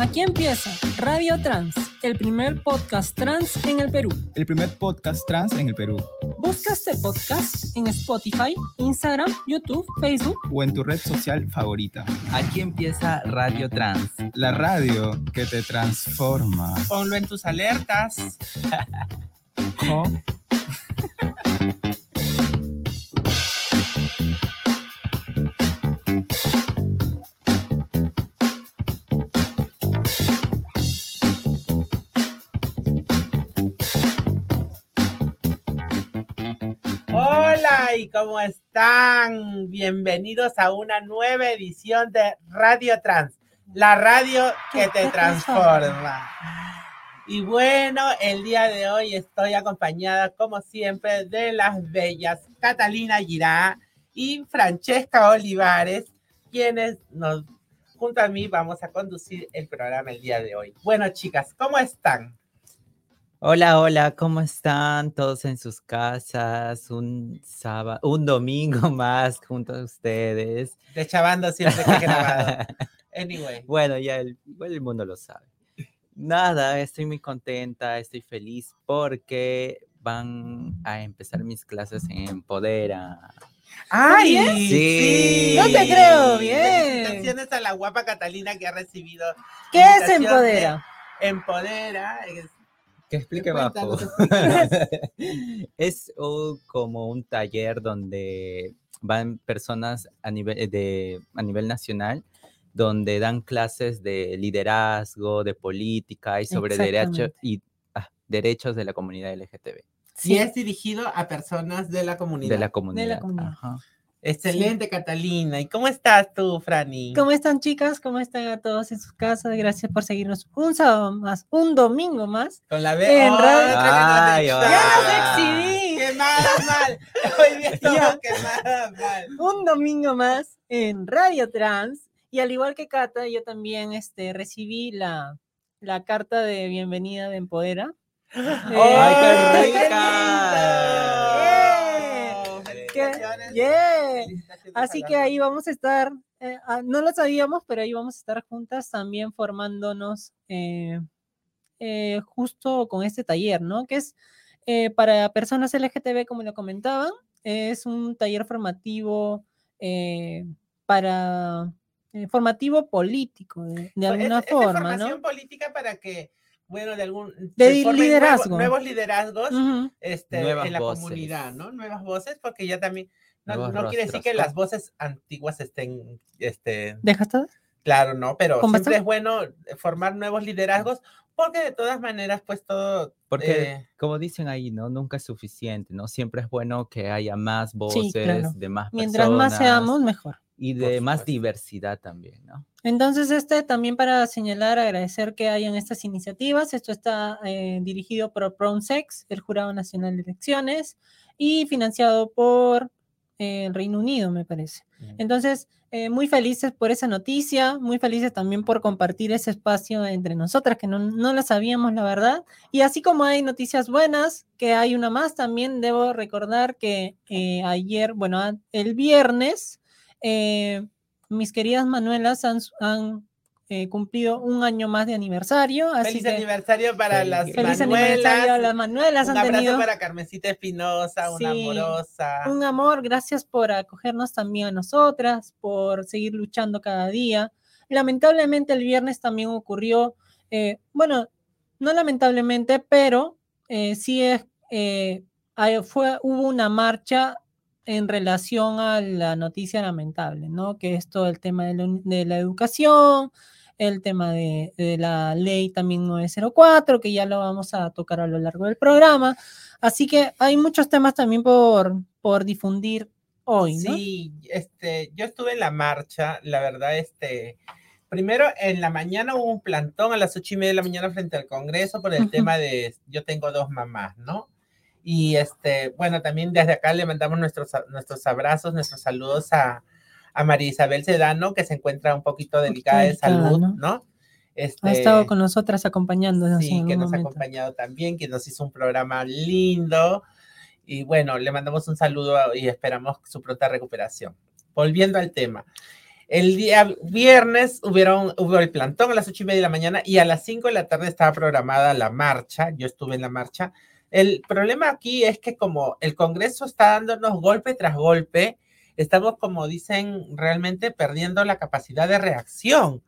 Aquí empieza Radio Trans, el primer podcast trans en el Perú. El primer podcast trans en el Perú. Busca este podcast en Spotify, Instagram, YouTube, Facebook o en tu red social favorita. Aquí empieza Radio Trans. La radio que te transforma. Ponlo en tus alertas. y cómo están? Bienvenidos a una nueva edición de Radio Trans, la radio que te transforma. Y bueno, el día de hoy estoy acompañada, como siempre, de las bellas Catalina Girá y Francesca Olivares, quienes nos, junto a mí, vamos a conducir el programa el día de hoy. Bueno, chicas, ¿cómo están? Hola, hola, ¿cómo están todos en sus casas? Un sábado, un domingo más junto a ustedes. De chavando siempre que grabado. Anyway. Bueno, ya el, el mundo lo sabe. Nada, estoy muy contenta, estoy feliz porque van a empezar mis clases en Empodera. ¡Ay! ¿Bien? Sí. No te creo, bien. Felicitaciones a la guapa Catalina que ha recibido. ¿Qué es Empodera? Empodera. es- Que explique bajo. es un- como un taller donde van personas a nivel, de, a nivel nacional donde dan clases de liderazgo, de política y sobre derechos y ah, derechos de la comunidad LGTB. Y es dirigido a personas de la comunidad. De la comunidad. comunidad. ajá. Excelente, Catalina. ¿Y cómo estás tú, Franny? ¿Cómo están chicas? ¿Cómo están a todos en sus casas? Gracias por seguirnos un sábado más, un domingo más. Con la B. En radio- Ay, ¡Ya ay. ¡Ya nos exhibí! ¡Quemadas mal! Hoy día estamos mal. Un domingo más en Radio Trans. Y al igual que Cata, yo también este, recibí la, la carta de bienvenida de Empodera. ¡Ay, qué qué lindo! Yeah! Así que ahí vamos a estar, eh, ah, no lo sabíamos, pero ahí vamos a estar juntas también formándonos eh, eh, justo con este taller, ¿no? Que es eh, para personas LGTB, como lo comentaban, es un taller formativo eh, para eh, formativo político, de, de Es- alguna es forma, formación ¿no? política para que, bueno, de algún... De liderazgo. Nuevos, nuevos liderazgos Ujú. este, Nuevas en la voces. comunidad, ¿no? Nuevas voces, porque ya también... No, quiere decir que las voces antiguas estén, este, ¿Dejas todo? claro, ¿no? Pero ¿Con siempre bastante? es bueno formar nuevos liderazgos, porque de todas maneras, pues todo... Porque, eh, como dicen ahí, ¿no? Nunca es suficiente, ¿no? Siempre es bueno que haya más voces claro. de más Mientras más seamos, mejor. y de más diversidad también, ¿no? Entonces, este también para señalar, agradecer que hayan estas iniciativas. Esto está eh, dirigido por PRONSEX, el Jurado Nacional de Elecciones, y financiado por eh, el Reino Unido, me parece. Entonces, eh, muy felices por esa noticia, muy felices también por compartir ese espacio entre nosotras, que no, no lo sabíamos, la verdad. Y así como hay noticias buenas, que hay una más, también debo recordar que eh, ayer, bueno, el viernes, eh, mis queridas Manuelas han, han, eh, cumplido un año más de aniversario. Así feliz que aniversario para Feliz- las feliz Manuelas. aniversario a las Manuelas. Un han abrazo tenido para Carmencita Espinosa, una Sí, amorosa. un amor, gracias por acogernos también a nosotras, por seguir luchando cada día. Lamentablemente el viernes también ocurrió, eh, bueno, no lamentablemente, pero eh, sí es, eh, fue, hubo una marcha en relación a la noticia lamentable, ¿no? Que es todo el tema de la, uni- de la educación, el tema de, de la ley también 904, que ya lo vamos a tocar a lo largo del programa. Así que hay muchos temas también por, por difundir hoy, ¿no? Sí, este, yo estuve en la marcha, la verdad, este, primero en la mañana hubo un plantón a las ocho y media de la mañana frente al Congreso por el tema de yo tengo dos mamás, ¿no? Y este, bueno, también desde acá le mandamos nuestros, nuestros abrazos, nuestros saludos a, a María Isabel Sedano, que se encuentra un poquito delicada de salud, ¿no? ¿no? Este, Ha estado con nosotras acompañándonos en Sí, que nos ha acompañado también, que nos hizo un programa lindo. Y bueno, le mandamos un saludo y esperamos su pronta recuperación. Volviendo al tema. El día viernes hubieron, hubo el plantón a las ocho y media de la mañana y a las cinco de la tarde estaba programada la marcha. Yo estuve en la marcha. El problema aquí es que como el Congreso está dándonos golpe tras golpe, estamos, como dicen, realmente perdiendo la capacidad de reacción.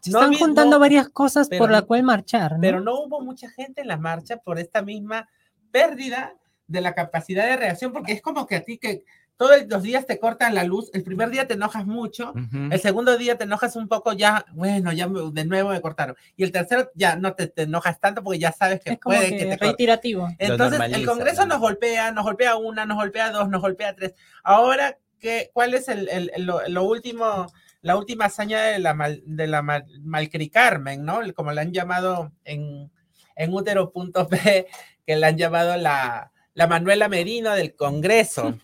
Se No están vi- juntando varias cosas pero por la cual marchar, ¿no? pero no hubo mucha gente en la marcha por esta misma pérdida de la capacidad de reacción, porque es como que a ti que todos los días te cortan la luz, el primer día te enojas mucho, Ujú. el segundo día te enojas un poco, ya, bueno, ya me- de nuevo me cortaron, y el tercero ya no te, te enojas tanto porque ya sabes que es como puede que, que te corten. reiterativo. Entonces, el Congreso ¿no? nos golpea, nos golpea una, nos golpea dos, nos golpea tres. Ahora, ¿qué, ¿cuál es el, el- el- lo, lo último, la última hazaña de la, mal, de la mal- Malcri Carmen, ¿no? El- Como la han llamado en, en útero.p, que la han llamado la, la Manuela Merino del Congreso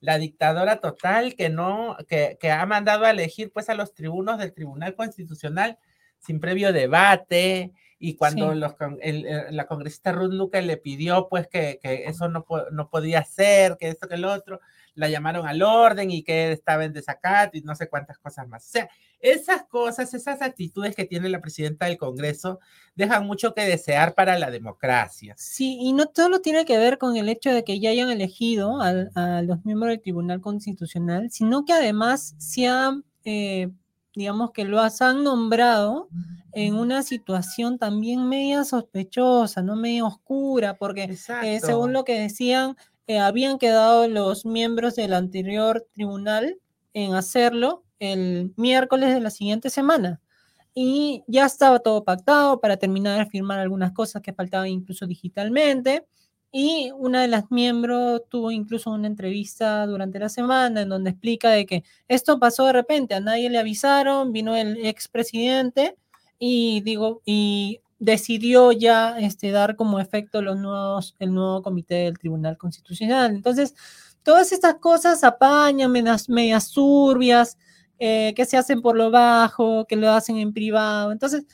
la dictadora total que no, que, que ha mandado a elegir pues a los tribunos del Tribunal Constitucional sin previo debate y cuando Sí. los, el- el- la congresista Ruth Luque le pidió pues que, que eso no, no podía ser, que esto, que lo otro, la llamaron al orden y que estaba en desacato y no sé cuántas cosas más. O sea, esas cosas, esas actitudes que tiene la presidenta del Congreso dejan mucho que desear para la democracia. Sí, y no todo tiene que ver con el hecho de que ya hayan elegido a, los miembros del Tribunal Constitucional, sino que además se han, eh, digamos que lo has- han nombrado en una situación también media sospechosa, no media oscura, porque eh, según lo que decían, eh, habían quedado los miembros del anterior tribunal en hacerlo el miércoles de la siguiente semana. Y ya estaba todo pactado para terminar de firmar algunas cosas que faltaban incluso digitalmente. Y una de las miembros tuvo incluso una entrevista durante la semana en donde explica de que esto pasó de repente, a nadie le avisaron, vino el expresidente y digo, y decidió ya este, dar como efecto los nuevos, el nuevo comité del Tribunal Constitucional. Entonces, todas estas cosas apañan, medias, medias turbias, eh, que se hacen por lo bajo, que lo hacen en privado. Entonces,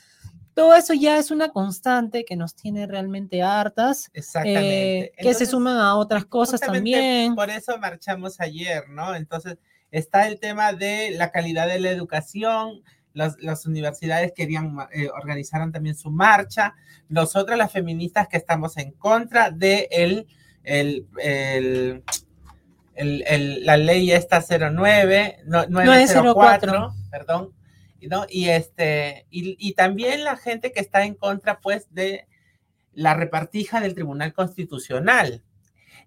todo eso ya es una constante que nos tiene realmente hartas, Exactamente. eh, que se suman a otras cosas también. Por eso marchamos ayer, ¿no? Entonces, está el tema de la calidad de la educación. Las, las universidades querían, eh, organizaron también su marcha. Nosotras, las feministas, que estamos en contra de el, el, el, el- la ley esta 09, no, 904, perdón, Y, este, y, y también la gente que está en contra, pues, de la repartija del Tribunal Constitucional.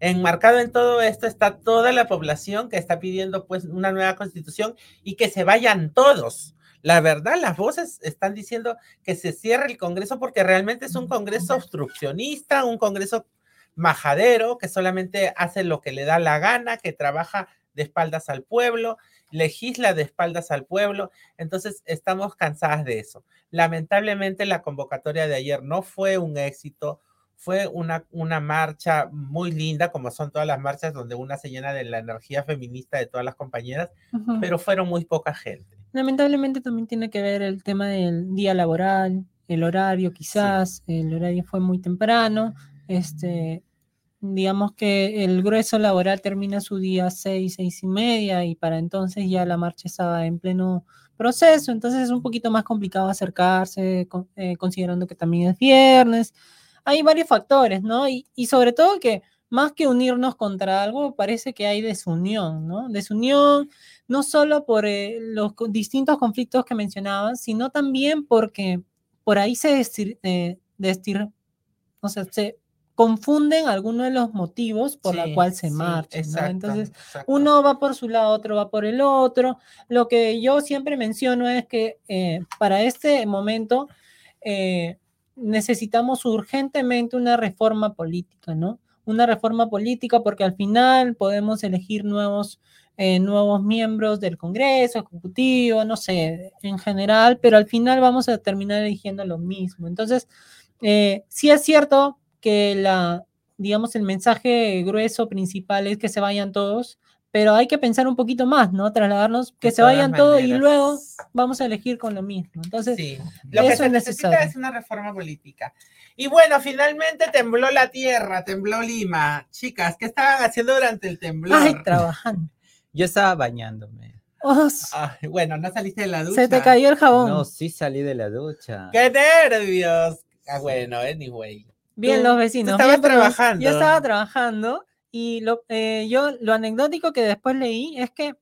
Enmarcado en todo esto está toda la población que está pidiendo pues una nueva constitución y que se vayan todos. La verdad, las voces están diciendo que se cierre el Congreso porque realmente es un Congreso obstruccionista, un Congreso majadero que solamente hace lo que le da la gana, que trabaja de espaldas al pueblo, legisla de espaldas al pueblo. Entonces, estamos cansadas de eso. Lamentablemente, la convocatoria de ayer no fue un éxito fue una, una marcha muy linda, como son todas las marchas donde una se llena de la energía feminista de todas las compañeras, pero fueron muy poca gente. Lamentablemente también tiene que ver el tema del día laboral, el horario quizás, el horario fue muy temprano, este, digamos que el grueso laboral termina su día seis, seis y media y para entonces ya la marcha estaba en pleno proceso, entonces es un poquito más complicado acercarse, con- eh, considerando que también es viernes. Hay varios factores, ¿no? Y, y sobre todo que más que unirnos contra algo, parece que hay desunión, ¿no? Desunión no solo por eh, los distintos conflictos que mencionaban, sino también porque por ahí se destir, eh, destir- o sea, se confunden algunos de los motivos por Sí, la cual se sí, marcha. ¿no? Entonces, exacto. uno va por su lado, otro va por el otro. Lo que yo siempre menciono es que eh, para este momento eh, necesitamos urgentemente una reforma política, ¿no? Una reforma política porque al final podemos elegir nuevos, eh, nuevos miembros del Congreso, Ejecutivo, no sé, en general, pero al final vamos a terminar eligiendo lo mismo. Entonces, sí es cierto que la, digamos, el mensaje grueso principal es que se vayan todos, pero hay que pensar un poquito más, ¿no? Trasladarnos que De se vayan todos y luego vamos a elegir con lo mismo. Entonces, Sí, lo que eso se es necesita necesario. es una reforma política. Y bueno, finalmente tembló la tierra, tembló Lima. Chicas, ¿qué estaban haciendo durante el temblor? ay, trabajando. Yo estaba bañándome. Oh, Ay, bueno, no saliste de la ducha. se te cayó el jabón. No, sí salí de la ducha. ¡Qué nervios! Ah, bueno, anyway. Bien, los vecinos. pero trabajando. Yo estaba trabajando y lo, eh, yo, lo anecdótico que después leí es que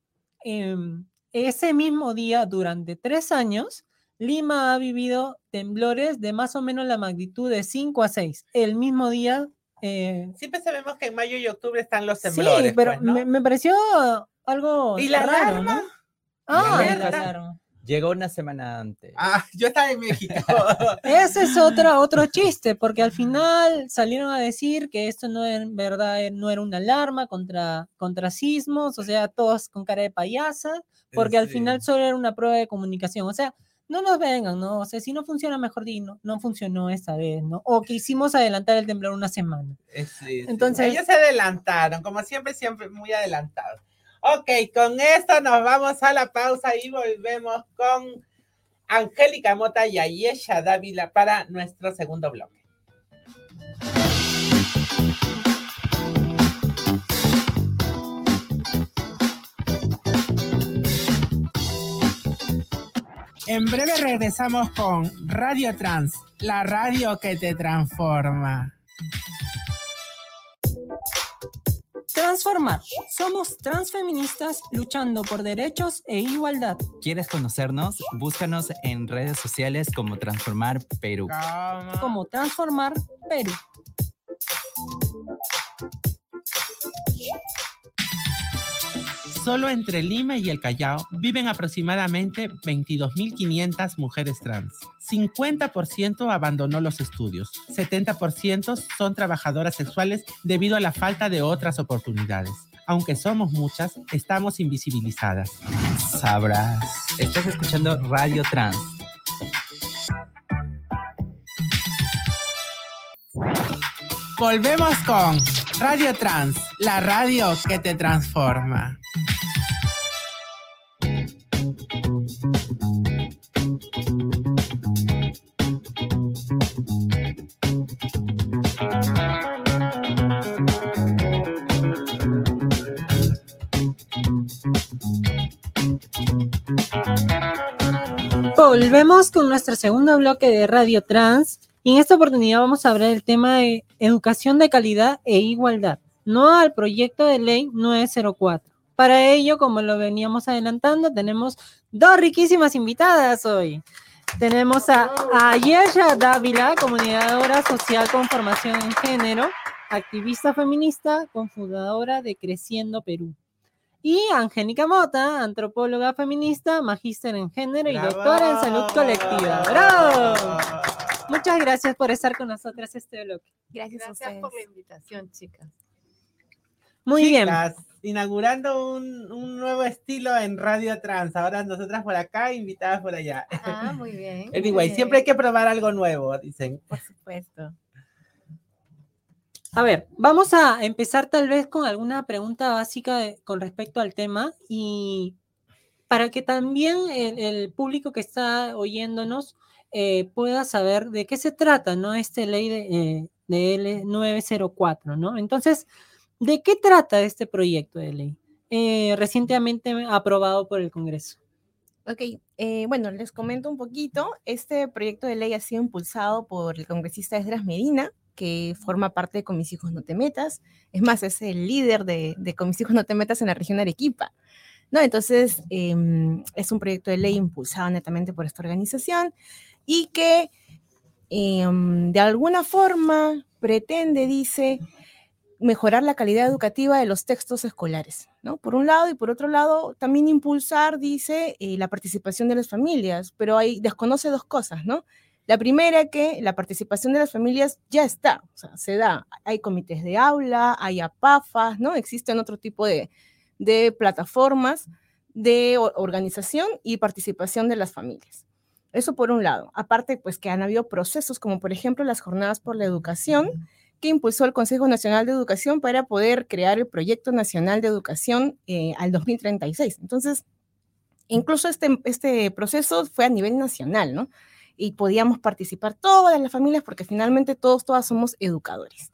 em, ese mismo día, durante tres años, Lima ha vivido temblores de más o menos la magnitud de 5 a 6. El mismo día. eh, Siempre sabemos que en mayo y octubre están los sí, temblores. pero pues, ¿no? me, me pareció algo ¿Y la raro, alarma? ¿no? Ah, La alarma. Llegó una semana antes. Ah, yo estaba en México. Ese es otro, otro chiste, porque al final salieron a decir que esto no en verdad eh, no era una alarma contra, contra sismos, o sea, todos con cara de payasa, porque al Sí. final solo era una prueba de comunicación. O sea, no nos vengan, ¿no? O sea, si no funciona, mejor di, no, no funcionó esta vez, ¿no? O quisimos adelantar el temblor una semana. Sí, sí. Entonces- Ellos se adelantaron, como siempre, siempre muy adelantados. Ok, con esto nos vamos a la pausa y volvemos con Angélica Mota y Ayesha Dávila para nuestro segundo bloque. En breve regresamos con Radio Trans, la radio que te transforma. Transformar. Somos transfeministas luchando por derechos e igualdad. ¿Quieres conocernos? Búscanos en redes sociales como Transformar Perú. Como Transformar Perú. Solo entre Lima y el Callao viven aproximadamente 22.500 mujeres trans. 50% abandonó los estudios. 70% son trabajadoras sexuales debido a la falta de otras oportunidades. Aunque somos muchas, estamos invisibilizadas. Sabrás. Estás escuchando Radio Trans. Volvemos con Radio Trans, la radio que te transforma. Volvemos con nuestro segundo bloque de Radio Trans y en esta oportunidad vamos a hablar del tema de educación de calidad e igualdad, no al proyecto de ley 904. Para ello, como lo veníamos adelantando, tenemos dos riquísimas invitadas hoy. Tenemos a Ayesha Dávila, comunicadora social con formación en género, activista feminista, cofundadora de Creciendo Perú. Y Angélica Mota, antropóloga feminista, magíster en género y doctora en salud colectiva. ¡Bravo! Muchas gracias por estar con nosotras este bloque. Gracias, a Gracias por la invitación, chicas. Muy bien. Chicas, inaugurando un, un nuevo estilo en Radio Trans. Ahora nosotras por acá, invitadas por allá. Ah, muy bien. muy Anyway, bien, siempre hay que probar algo nuevo, dicen. Por supuesto. A ver, vamos a empezar tal vez con alguna pregunta básica con respecto al tema y para que también el, público que está oyéndonos eh, pueda saber de qué se trata, ¿no? Esta ley de, eh, de L904, ¿no? Entonces, ¿de qué trata este proyecto de ley? Eh, recientemente aprobado por el Congreso. Ok, eh, bueno, les comento un poquito. Este proyecto de ley ha sido impulsado por el congresista Esdras Medina, que forma parte de Con mis hijos no te metas. Es más, es el líder de, de Con mis hijos no te metas en la región de Arequipa. ¿no? Entonces, em, es un proyecto de ley impulsado netamente por esta organización y que em, de alguna forma pretende, dice, mejorar la calidad educativa de los textos escolares, ¿no? Por un lado y por otro lado también impulsar, dice, eh, la participación de las familias, pero ahí desconoce dos cosas, ¿no? La primera que la participación de las familias ya está, o sea, se da, hay comités de aula, hay APAFAS, ¿no? Existen otro tipo de, de plataformas de organización y participación de las familias. Eso por un lado. Aparte, pues que han habido procesos como por ejemplo las jornadas por la educación, que impulsó el Consejo Nacional de Educación para poder crear el Proyecto Nacional de Educación eh, al 2036. Entonces, incluso este, este proceso fue a nivel nacional, ¿no? Y podíamos participar todas las familias porque finalmente todos, todas somos educadores.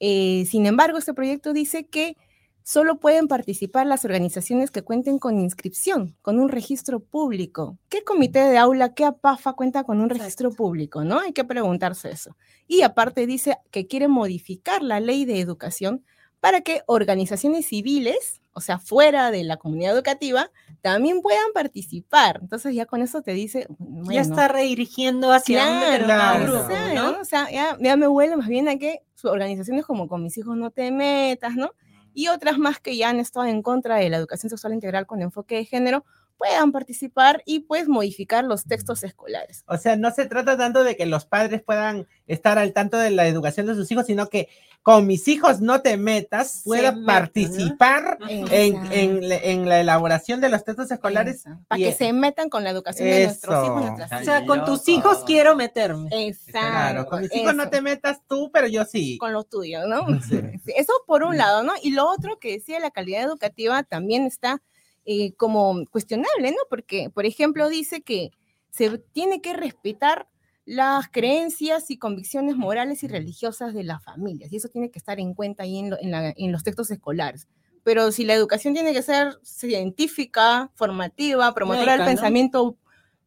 Eh, sin embargo, este proyecto dice que solo pueden participar las organizaciones que cuenten con inscripción, con un registro público. ¿Qué comité de aula, qué APAFA cuenta con un registro público? ¿No? Hay que preguntarse eso. Y aparte dice que quiere modificar la ley de educación para que organizaciones civiles, o sea, fuera de la comunidad educativa, también puedan participar. Entonces ya con eso te dice, ya está redirigiendo hacia claro, grupo, ¿no? O sea, ya, ya, me huele más bien a que organizaciones como Con mis hijos no te metas, ¿no? Y otras más que ya han estado en contra de la educación sexual integral con enfoque de género, puedan participar y pues modificar los textos escolares. O sea, no se trata tanto de que los padres puedan estar al tanto de la educación de sus hijos, sino que con mis hijos no te metas, pueda participar en, la elaboración de los textos escolares. Para que se metan con la educación de nuestros hijos. o sea, con tus hijos quiero meterme. Exacto. Claro, con mis hijos no te metas tú, pero yo sí. Con los tuyos, ¿no? Eso por un lado, ¿no? Y lo otro que decía la calidad educativa también está eh, como cuestionable, ¿no? Porque, por ejemplo, dice que se tiene que respetar las creencias y convicciones morales y religiosas de las familias, y eso tiene que estar en cuenta ahí en, los textos escolares. Pero si la educación tiene que ser científica, formativa, promotora del pensamiento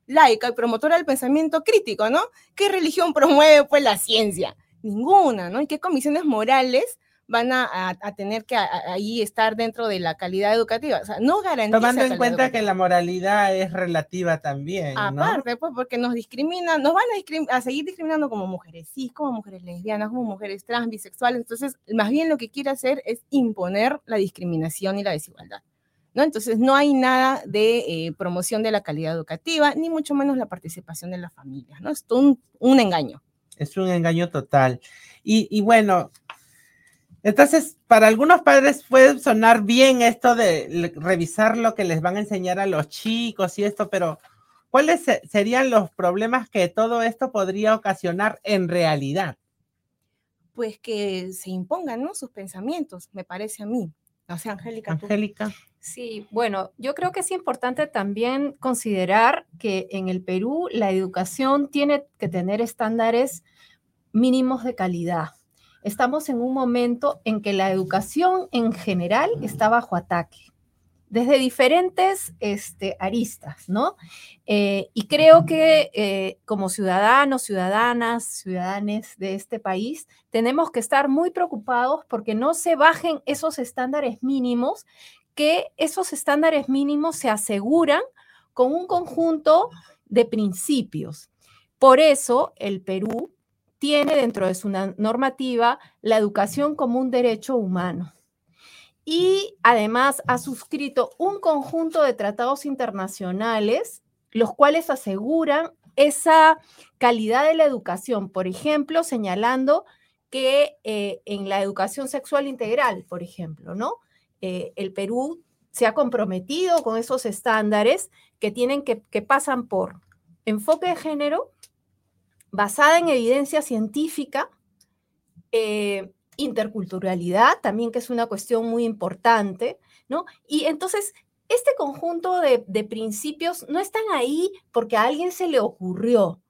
laica y promotora del pensamiento crítico, ¿no? ¿Qué religión promueve pues la ciencia? Ninguna, ¿no? ¿Y qué comisiones morales van a, tener que ahí estar dentro de la calidad educativa. O sea, no garantiza. Tomando en cuenta que la moralidad es relativa también. Aparte, pues, porque nos discriminan, nos van a, a, seguir discriminando como mujeres cis, como mujeres lesbianas, como mujeres trans, bisexuales. Entonces, más bien lo que quiere hacer es imponer la discriminación y la desigualdad. ¿No? Entonces, no hay nada de eh, promoción de la calidad educativa, ni mucho menos la participación de las familias, ¿no? Es un, un engaño. Es un engaño total. Y, y bueno, entonces, para algunos padres puede sonar bien esto de revisar lo que les van a enseñar a los chicos y esto, pero ¿cuáles serían los problemas que todo esto podría ocasionar en realidad? Pues que se impongan, ¿no? Sus pensamientos, me parece a mí. O sea, Angélica. Angélica. Sí, bueno, yo creo que es importante también considerar que en el Perú la educación tiene que tener estándares mínimos de calidad estamos en un momento en que la educación en general está bajo ataque desde diferentes este, aristas, ¿no? Eh, y creo que eh, como ciudadanos, ciudadanas, ciudadanes de este país, tenemos que estar muy preocupados porque no se bajen esos estándares mínimos, que esos estándares mínimos se aseguran con un conjunto de principios. Por eso el Perú tiene dentro de su normativa la educación como un derecho humano. Y además ha suscrito un conjunto de tratados internacionales, los cuales aseguran esa calidad de la educación, por ejemplo, señalando que eh, en la educación sexual integral, por ejemplo, ¿no? Eh, el Perú se ha comprometido con esos estándares que tienen que, que pasan por enfoque de género, basada en evidencia científica, eh, interculturalidad también, que es una cuestión muy importante, ¿no? Y entonces, este conjunto de, principios no están ahí porque a alguien se le ocurrió,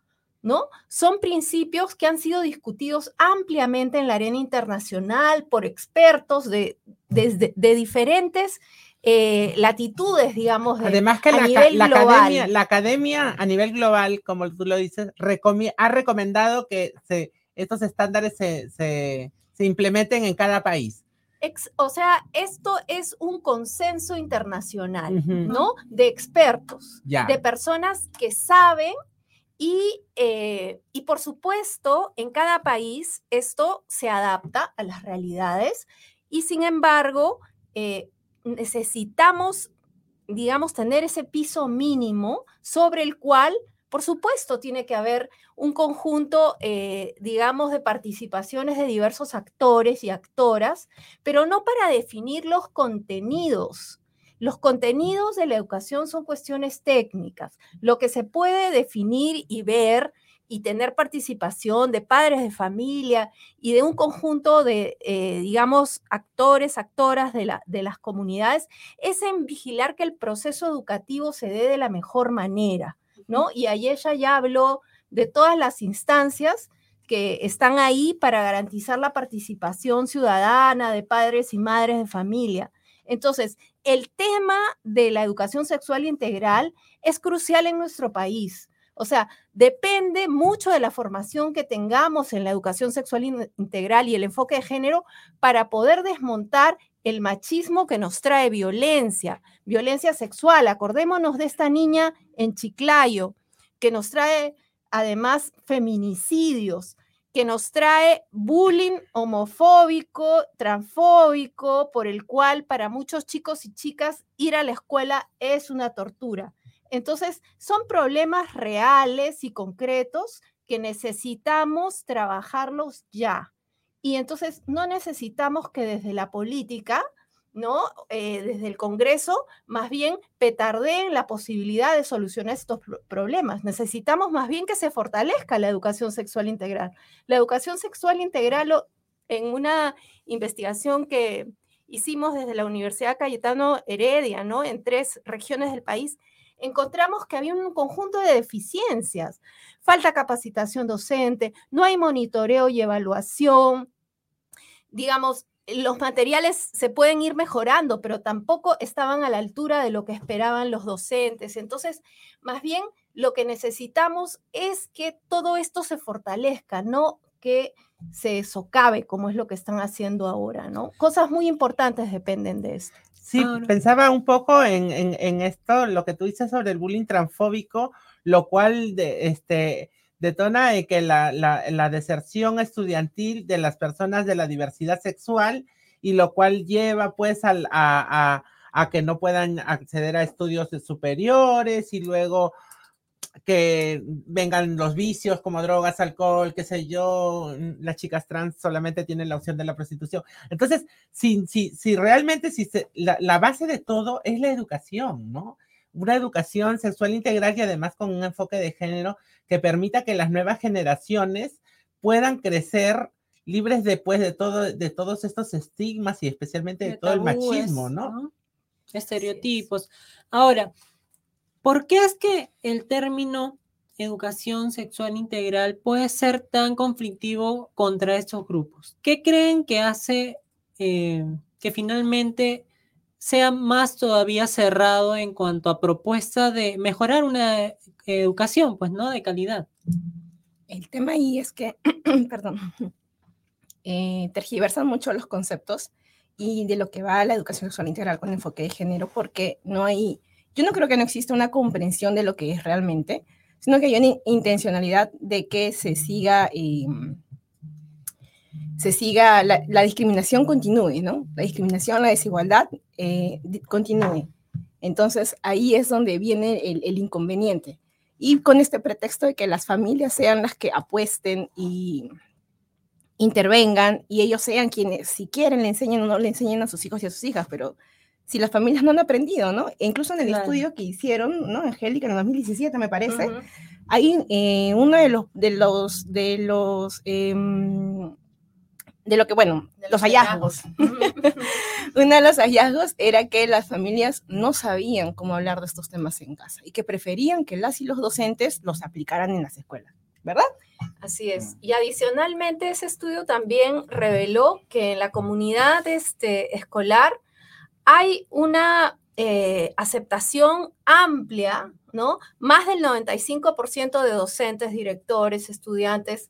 ¿no? Son principios que han sido discutidos ampliamente en la arena internacional por expertos de, de diferentes eh, latitudes, digamos, de, Además que la, Academia, la academia a nivel global, como tú lo dices, ha recomendado que se, estos estándares se, implementen en cada país. o sea, esto es un consenso internacional, ¿no? De expertos, de personas que saben y, eh, y, por supuesto, en cada país esto se adapta a las realidades y sin embargo, eh, necesitamos, digamos, tener ese piso mínimo sobre el cual, por supuesto, tiene que haber un conjunto, eh, digamos, de participaciones de diversos actores y actoras, pero no para definir los contenidos. Los contenidos de la educación son cuestiones técnicas. Lo que se puede definir y ver y tener participación de padres de familia y de un conjunto de, eh, digamos, actores, actoras de, la, de las comunidades, es en vigilar que el proceso educativo se dé de la mejor manera, ¿no? Y ahí ella ya habló de todas las instancias que están ahí para garantizar la participación ciudadana de padres y madres de familia. Entonces, el tema de la educación sexual integral es crucial en nuestro país. O sea, depende mucho de la formación que tengamos en la educación sexual integral y el enfoque de género para poder desmontar el machismo que nos trae violencia, violencia sexual. Acordémonos de esta niña en Chiclayo, que nos trae además feminicidios, que nos trae bullying homofóbico, transfóbico, por el cual para muchos chicos y chicas ir a la escuela es una tortura. Entonces, son problemas reales y concretos que necesitamos trabajarlos ya. Y entonces no necesitamos que desde la política, ¿no? Eh, desde el Congreso, más bien petardeen la posibilidad de solucionar estos problemas. Necesitamos más bien que se fortalezca la educación sexual integral. La educación sexual integral, en una investigación que hicimos desde la Universidad Cayetano Heredia, ¿no? En tres regiones del país, encontramos que había un conjunto de deficiencias. Falta capacitación docente, no hay monitoreo y evaluación. Digamos, los materiales se pueden ir mejorando, pero tampoco estaban a la altura de lo que esperaban los docentes. Entonces, más bien, lo que necesitamos es que todo esto se fortalezca, no que se socave como es lo que están haciendo ahora, ¿no? Cosas muy importantes dependen de esto. Sí, pensaba un poco en, en, esto, lo que tú dices sobre el bullying transfóbico, lo cual de, este, detona que la, la, la, deserción estudiantil de las personas de la diversidad sexual y lo cual lleva pues al, a, a, a que no puedan acceder a estudios superiores y luego que vengan los vicios como drogas, alcohol, qué sé yo, las chicas trans solamente tienen la opción de la prostitución. Entonces, si, si, si realmente si la, la, base de todo es la educación, ¿no? Una educación sexual integral y además con un enfoque de género que permita que las nuevas generaciones puedan crecer libres después de todo, de todos estos estigmas y especialmente de, de todo tabúes, el machismo, ¿no? ¿no? Estereotipos. Ahora, ¿Por qué es que el término educación sexual integral puede ser tan conflictivo contra estos grupos? ¿Qué creen que hace eh, que finalmente sea más todavía cerrado en cuanto a propuesta de mejorar una educación, pues, ¿no? De calidad. El tema ahí es que, perdón, eh, tergiversan mucho los conceptos y de lo que va a la educación sexual integral con enfoque de género, porque no hay yo no creo que no exista una comprensión de lo que es realmente, sino que hay una intencionalidad de que se siga, eh, se siga la, la, discriminación continúe, ¿no? La discriminación, la desigualdad eh, continúe. Entonces ahí es donde viene el, el, inconveniente. Y con este pretexto de que las familias sean las que apuesten y intervengan y ellos sean quienes, si quieren, le enseñen o no le enseñen a sus hijos y a sus hijas, pero si las familias no han aprendido, ¿no? E incluso en el claro. estudio que hicieron, ¿no? Angélica, en el 2017, me parece, uh -huh. eh, uno de los, de los, de los, eh, de lo que, bueno, de los, los hallazgos. uno de los hallazgos era que las familias no sabían cómo hablar de estos temas en casa y que preferían que las y los docentes los aplicaran en las escuelas, ¿verdad? Así es. Y adicionalmente ese estudio también reveló que en la comunidad este, escolar hay una eh, aceptación amplia, ¿no? Más del 95% de docentes, directores, estudiantes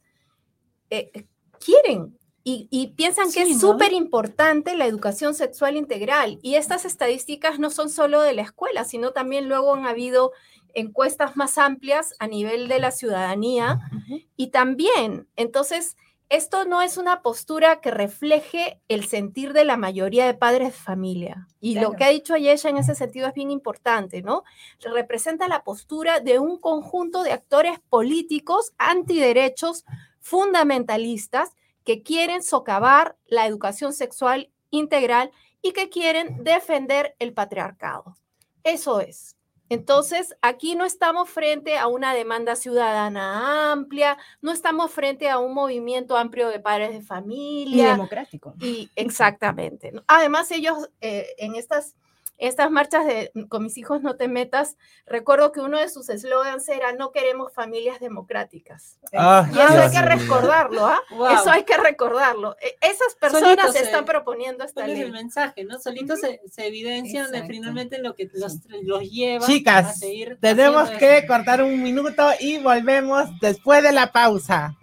eh, quieren y, y, piensan sí, que es súper ¿no? importante la educación sexual integral. Y estas estadísticas no son solo de la escuela, sino también luego han habido encuestas más amplias a nivel de la ciudadanía. Uh -huh. Y también, entonces, esto no es una postura que refleje el sentir de la mayoría de padres de familia. Y claro. lo que ha dicho Ayesha en ese sentido es bien importante, ¿no? Representa la postura de un conjunto de actores políticos antiderechos fundamentalistas que quieren socavar la educación sexual integral y que quieren defender el patriarcado. Eso es. Entonces, aquí no estamos frente a una demanda ciudadana amplia, no estamos frente a un movimiento amplio de padres de familia. Y democrático. Y exactamente. Además, ellos eh, en estas estas marchas de con mis hijos no te metas, recuerdo que uno de sus eslogans era no queremos familias democráticas. Ah, y eso hay que recordarlo, ¿ah? Wow. Eso hay que recordarlo. E- Esas personas se- están proponiendo esta ¿Cuál es el ley. mensaje, no? Solito se, se evidencia de finalmente lo que los, los lleva a Chicas, seguir tenemos que cortar un minuto y volvemos después de la pausa.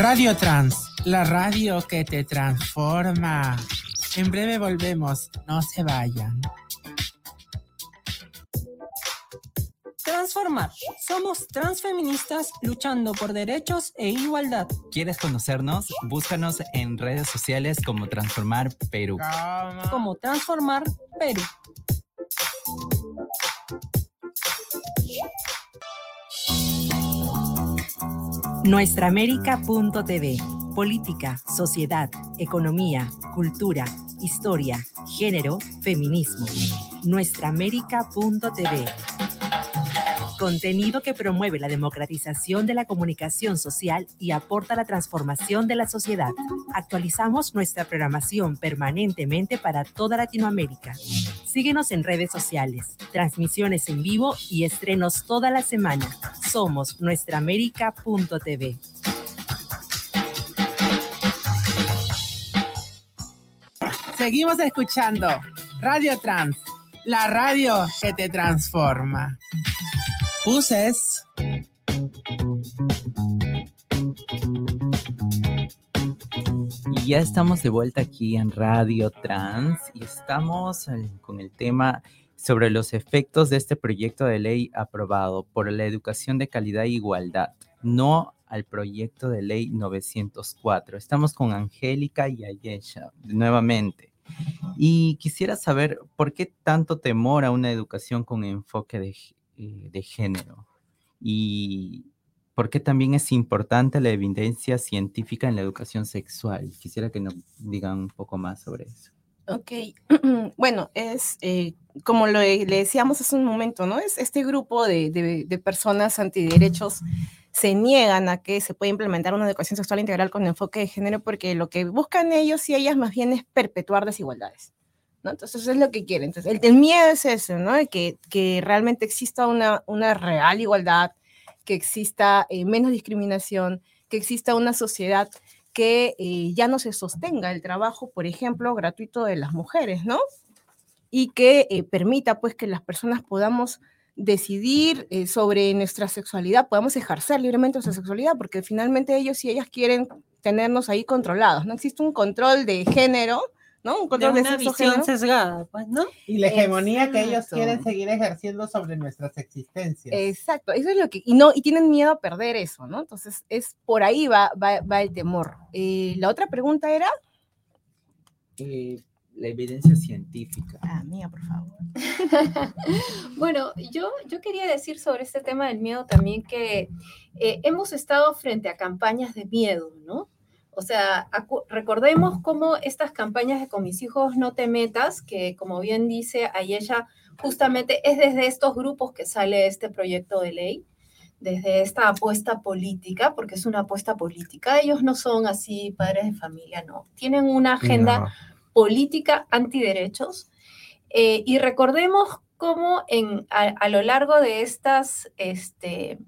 Radio Trans, la radio que te transforma. En breve volvemos, no se vayan. Transformar. Somos transfeministas luchando por derechos e igualdad. ¿Quieres conocernos? Búscanos en redes sociales como Transformar Perú. Como Transformar Perú. Nuestraamérica.tv. Política, sociedad, economía, cultura, historia, género, feminismo. Nuestraamérica.tv. Contenido que promueve la democratización de la comunicación social y aporta la transformación de la sociedad. Actualizamos nuestra programación permanentemente para toda Latinoamérica. Síguenos en redes sociales, transmisiones en vivo y estrenos toda la semana. Somos nuestraamérica.tv. Seguimos escuchando Radio Trans, la radio que te transforma. Uses. Y ya estamos de vuelta aquí en Radio Trans y estamos con el tema sobre los efectos de este proyecto de ley aprobado por la educación de calidad e igualdad, no al proyecto de ley 904. Estamos con Angélica y Ayesha nuevamente. Y quisiera saber por qué tanto temor a una educación con enfoque de, eh, de género y por qué también es importante la evidencia científica en la educación sexual. Quisiera que nos digan un poco más sobre eso. Ok, bueno, es eh, como lo, le decíamos hace un momento, ¿no? Es este grupo de, de- de personas antiderechos se niegan a que se pueda implementar una educación sexual integral con enfoque de género porque lo que buscan ellos y ellas más bien es perpetuar desigualdades, ¿no? Entonces es lo que quieren. Entonces el, el miedo es ese, ¿no? Que, que realmente exista una, real igualdad, que exista eh, menos discriminación, que exista una sociedad que eh, ya no se sostenga el trabajo, por ejemplo, gratuito de las mujeres, ¿no? Y que eh, permita, pues, que las personas podamos decidir sobre nuestra sexualidad, podamos ejercer libremente nuestra sexualidad, porque finalmente ellos y ellas quieren tenernos ahí controlados, ¿no? Existe un control de género, ¿no? Un De control de, una sexo visión género. sesgada, pues, ¿no? Y la hegemonía que ellos quieren seguir ejerciendo sobre nuestras existencias. Exacto, eso es lo que, y no, y tienen miedo a perder eso, ¿no? Entonces, es por ahí va, va, va el temor. Eh, la otra pregunta era, Eh, la evidencia científica. ah, mía, por favor. Bueno, yo, yo quería decir sobre este tema del miedo también que eh, hemos estado frente a campañas de miedo, ¿no? O sea, recordemos cómo estas campañas de con mis hijos no te metas, que como bien dice Ayesha, justamente es desde estos grupos que sale este proyecto de ley, desde esta apuesta política, porque es una apuesta política. Ellos no son así padres de familia, no. Tienen una agenda No. política antiderechos. Eh, y recordemos cómo en, a, a lo largo de estas este,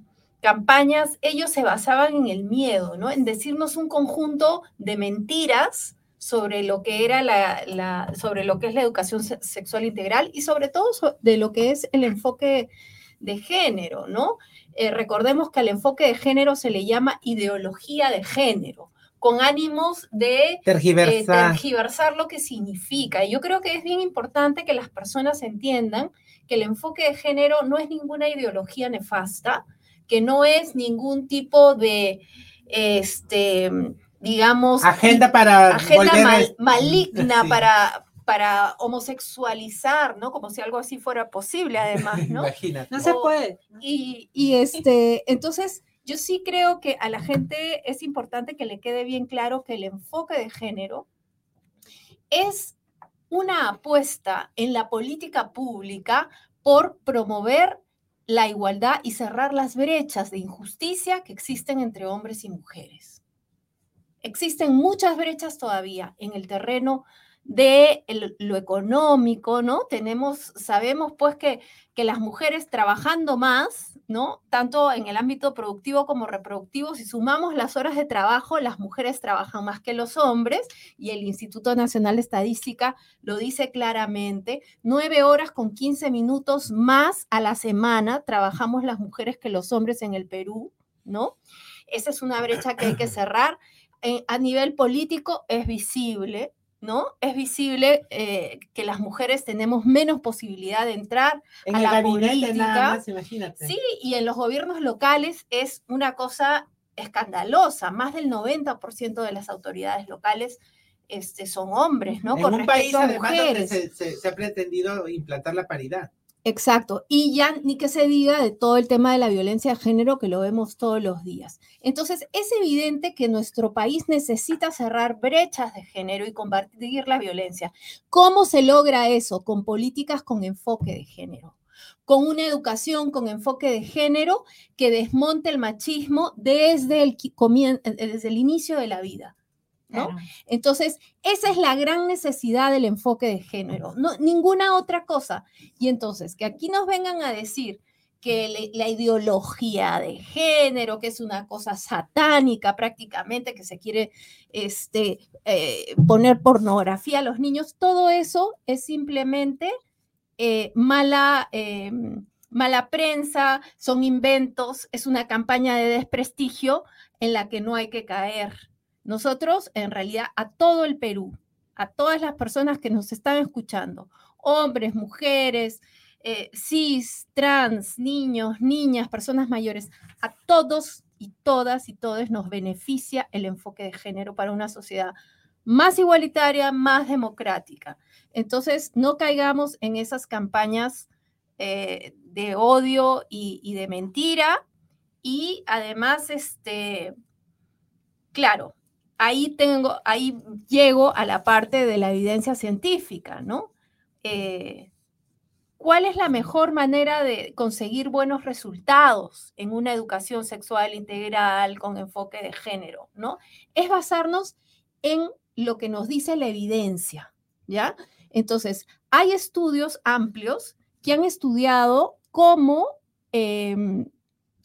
campañas ellos se basaban en el miedo, ¿no? En decirnos un conjunto de mentiras sobre lo que era la, la- sobre lo que es la educación se- sexual integral y sobre todo de lo que es el enfoque de género, ¿no? Eh, recordemos que al enfoque de género se le llama ideología de género, con ánimos de eh, Tergiversar. tergiversar lo que significa. Y yo creo que es bien importante que las personas entiendan que el enfoque de género no es ninguna ideología nefasta, que no es ningún tipo de, este, digamos, Agenda para agenda mal- a- maligna Sí. para, para homosexualizar, ¿no? Como si algo así fuera posible, además, ¿no? Imagínate. No se puede. Y, y, este, entonces, yo sí creo que a la gente es importante que le quede bien claro que el enfoque de género es una apuesta en la política pública por promover la igualdad y cerrar las brechas de injusticia que existen entre hombres y mujeres. existen muchas brechas todavía en el terreno de lo económico, ¿no? Tenemos, sabemos pues que, que las mujeres trabajando más, ¿no? Tanto en el ámbito productivo como reproductivo, si sumamos las horas de trabajo, las mujeres trabajan más que los hombres y el Instituto Nacional de Estadística lo dice claramente, nueve horas con 15 minutos más a la semana trabajamos las mujeres que los hombres en el Perú, ¿no? Esa es una brecha que hay que cerrar. Eh, a nivel político es visible, ¿no? Es visible eh, que las mujeres tenemos menos posibilidad de entrar. En a el la política, nada más, imagínate. Sí, y en los gobiernos locales es una cosa escandalosa. Más del 90% de las autoridades locales este, son hombres, ¿no? en Con un país además donde mujeres. se, se- se ha pretendido implantar la paridad. Exacto. Y ya ni que se diga de todo el tema de la violencia de género que lo vemos todos los días. Entonces, es evidente que nuestro país necesita cerrar brechas de género y combatir la violencia. ¿Cómo se logra eso? Con políticas con enfoque de género con una educación con enfoque de género que desmonte el machismo desde el, desde el inicio de la vida. ¿No? Claro. Entonces, esa es la gran necesidad del enfoque de género, no, ninguna otra cosa. Y entonces, que aquí nos vengan a decir que le- la ideología de género, que es una cosa satánica prácticamente, que se quiere este, eh, poner pornografía a los niños, todo eso es simplemente eh, mala, eh, mala prensa, son inventos, es una campaña de desprestigio en la que no hay que caer. Nosotros, en realidad, a todo el Perú, a todas las personas que nos están escuchando, hombres, mujeres, eh, cis, trans, niños, niñas, personas mayores, a todos y todas y todos nos beneficia el enfoque de género para una sociedad más igualitaria, más democrática. Entonces, no caigamos en esas campañas eh, de odio y, y de mentira. Y además, este, claro, ahí tengo, ahí llego a la parte de la evidencia científica, ¿no? Eh, ¿Cuál es la mejor manera de conseguir buenos resultados en una educación sexual integral con enfoque de género, ¿no? Es basarnos en lo que nos dice la evidencia, ¿ya? Entonces, hay estudios amplios que han estudiado cómo, em,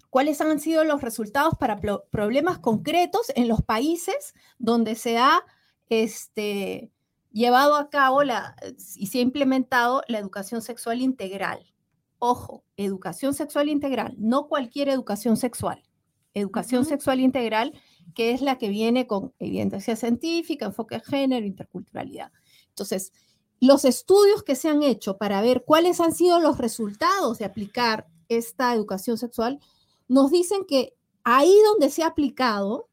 cuáles han sido los resultados para pro- problemas concretos en los países donde se ha este, llevado a cabo la, y se ha implementado la educación sexual integral. Ojo, educación sexual integral, no cualquier educación sexual. Educación sexual integral, que es la que viene con evidencia científica, enfoque de género, interculturalidad. Entonces, los estudios que se han hecho para ver cuáles han sido los resultados de aplicar esta educación sexual nos dicen que ahí donde se ha aplicado,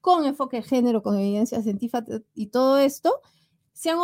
con enfoque de género, con evidencia científica y todo esto, se han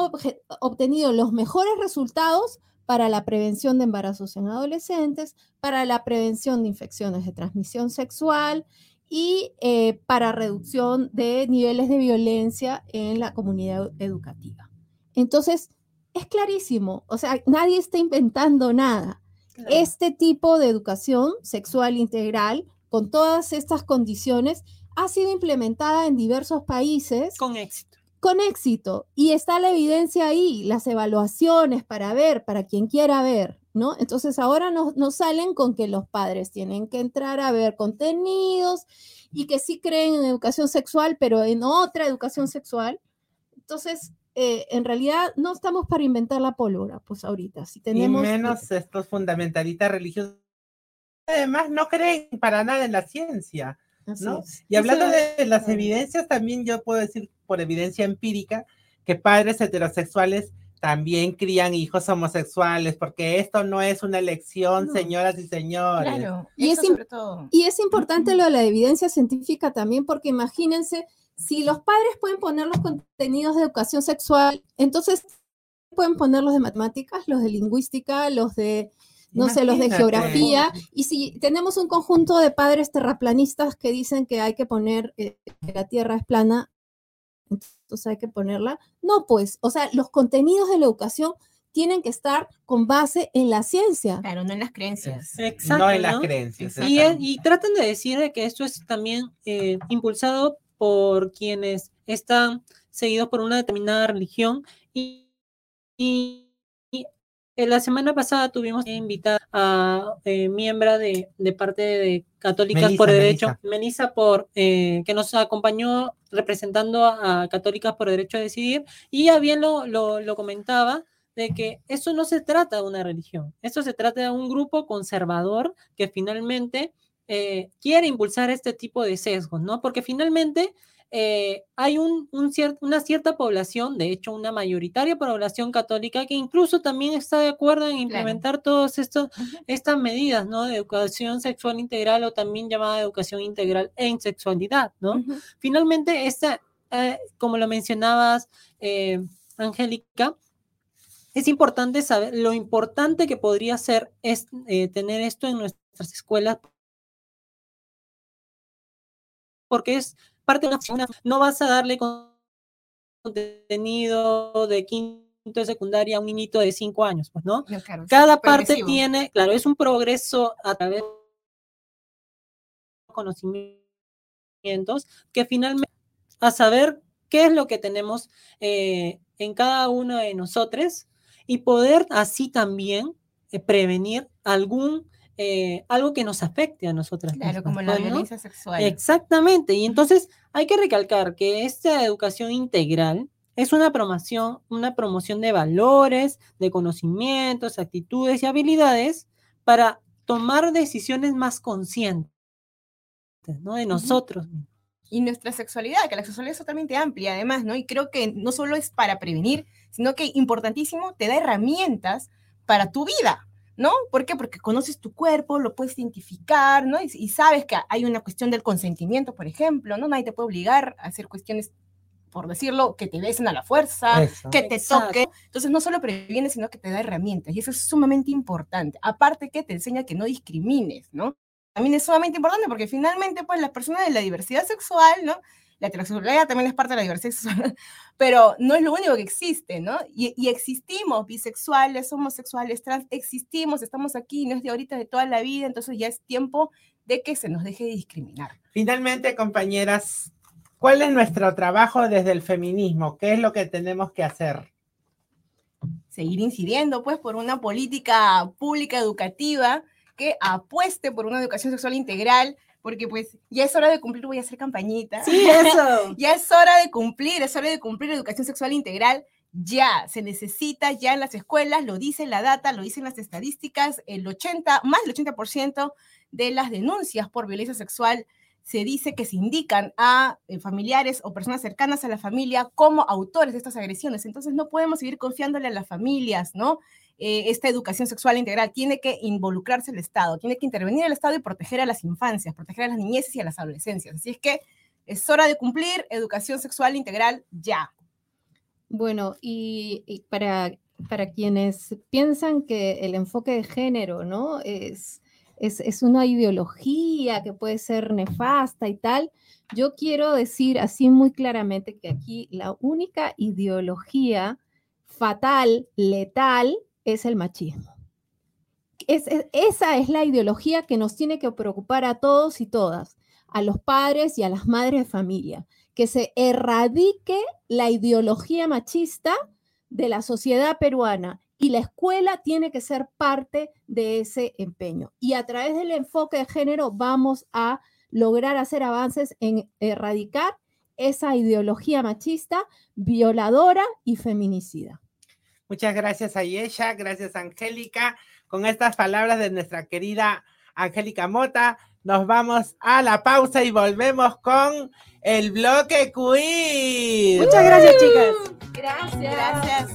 obtenido los mejores resultados para la prevención de embarazos en adolescentes, para la prevención de infecciones de transmisión sexual y eh, para reducción de niveles de violencia en la comunidad educativa. Entonces, es clarísimo, o sea, nadie está inventando nada. Este tipo de educación sexual integral, con todas estas condiciones, ha sido implementada en diversos países Con éxito. con éxito y está la evidencia ahí, las evaluaciones para ver, para quien quiera ver, ¿no? Entonces ahora nos, nos salen con que los padres tienen que entrar a ver contenidos y que sí creen en educación sexual, pero en otra educación sexual. Entonces, eh, en realidad no estamos para inventar la pólvora, pues ahorita, si tenemos... y menos estos fundamentalistas religiosos. Además, no creen para nada en la ciencia. Así ¿no? es. Y hablando Eso- de las evidencias, también yo puedo decir por evidencia empírica que padres heterosexuales también crían hijos homosexuales, porque esto no es una elección, No. señoras y señores. Claro, Y eso es im- sobre todo. Y es importante lo de la evidencia científica también, porque imagínense, si los padres pueden poner los contenidos de educación sexual, entonces pueden poner los de matemáticas, los de lingüística, los de, no sé, los de geografía. Y si tenemos un conjunto de padres terraplanistas que dicen que hay que poner, eh, que la Tierra es plana, entonces hay que ponerla. No, pues, o sea, los contenidos de la educación tienen que estar con base en la ciencia. Claro, no en las creencias. Exacto. no en las creencias. Y, y tratan de decir de que esto es también eh, impulsado por quienes están seguidos por una determinada religión y, y eh, la semana pasada tuvimos invitada a eh, miembro de, de, parte de Católicas Melissa, por Derecho, Melissa. Melissa, por, eh, que nos acompañó representando a Católicas por Derecho a Decidir, y ya bien lo, lo, lo comentaba, de que eso no se trata de una religión, esto se trata de un grupo conservador que finalmente eh, quiere impulsar este tipo de sesgos, ¿no? Porque finalmente eh, hay un, un cier una cierta población, de hecho una mayoritaria población católica, que incluso también está de acuerdo en implementar claro. todas estas medidas, ¿no? De educación sexual integral o también llamada educación integral en sexualidad, ¿no? Uh -huh. Finalmente, esta, eh, como lo mencionabas, Angélica, es importante saber lo importante que podría ser es, eh, tener esto en nuestras escuelas porque es parte de una, no vas a darle contenido de quinto de secundaria a un niñito de cinco años, pues, ¿no? no claro, Cada parte tiene, claro, es un progreso a través de conocimientos que finalmente a saber qué es lo que tenemos eh, en cada uno de nosotros y poder así también eh, prevenir algún eh, algo que nos afecte a nosotras. Claro, mismas, como la ¿no? violencia sexual. Exactamente. Y entonces hay que recalcar que esta educación integral es una promoción, una promoción de valores, de conocimientos, actitudes y habilidades para tomar decisiones más conscientes, ¿no? De nosotros. Uh -huh. Y nuestra sexualidad, que la sexualidad es totalmente amplia además, ¿no? Y creo que no solo es para prevenir, sino que importantísimo, te da herramientas para tu vida, ¿no? ¿Por qué? Porque conoces tu cuerpo, lo puedes identificar, ¿no? Y, y, sabes que hay una cuestión del consentimiento, por ejemplo, ¿no? Nadie te puede obligar a hacer cuestiones, por decirlo, que te besen a la fuerza, eso. que te Exacto. toque. Entonces, no solo previene, sino que te da herramientas. Y eso es sumamente importante. Aparte que te enseña que no discrimines, ¿no? También es sumamente importante porque finalmente, pues, las personas de la diversidad sexual, ¿no? La heterosexualidad también es parte de la diversidad sexual, pero no es lo único que existe, ¿no? Y, y, existimos, bisexuales, homosexuales, trans, existimos, estamos aquí, no es de ahorita, de toda la vida, entonces ya es tiempo de que se nos deje de discriminar. Finalmente, compañeras, ¿cuál es nuestro trabajo desde el feminismo? ¿Qué es lo que tenemos que hacer? Seguir incidiendo, pues, por una política pública educativa que apueste por una educación sexual integral, porque pues ya es hora de cumplir, voy a hacer campañita. Sí, eso. ya es hora de cumplir, es hora de cumplir educación sexual integral. Ya, se necesita ya en las escuelas, lo dice la data, lo dicen las estadísticas, el 80, más del 80% de las denuncias por violencia sexual se dice que se indican a eh, familiares o personas cercanas a la familia como autores de estas agresiones. Entonces no podemos seguir confiándole a las familias, ¿no? Eh, esta educación sexual integral, tiene que involucrarse el Estado, tiene que intervenir el Estado y proteger a las infancias, proteger a las niñeces y a las adolescencias. Así es que es hora de cumplir educación sexual integral ya. Bueno, y, y para, para quienes piensan que el enfoque de género, ¿no? Es, es, es una ideología que puede ser nefasta y tal. Yo quiero decir así muy claramente que aquí la única ideología fatal, letal, es el machismo. Es, es, esa es la ideología que nos tiene que preocupar a todos y todas, a los padres y a las madres de familia, que se erradique la ideología machista de la sociedad peruana y la escuela tiene que ser parte de ese empeño. Y a través del enfoque de género vamos a lograr hacer avances en erradicar esa ideología machista, violadora y feminicida. Muchas gracias, Ayesha. Gracias, Angélica. Con estas palabras de nuestra querida Angélica Mota, nos vamos a la pausa y volvemos con el bloque quiz. Muchas gracias, chicas. Gracias. Gracias.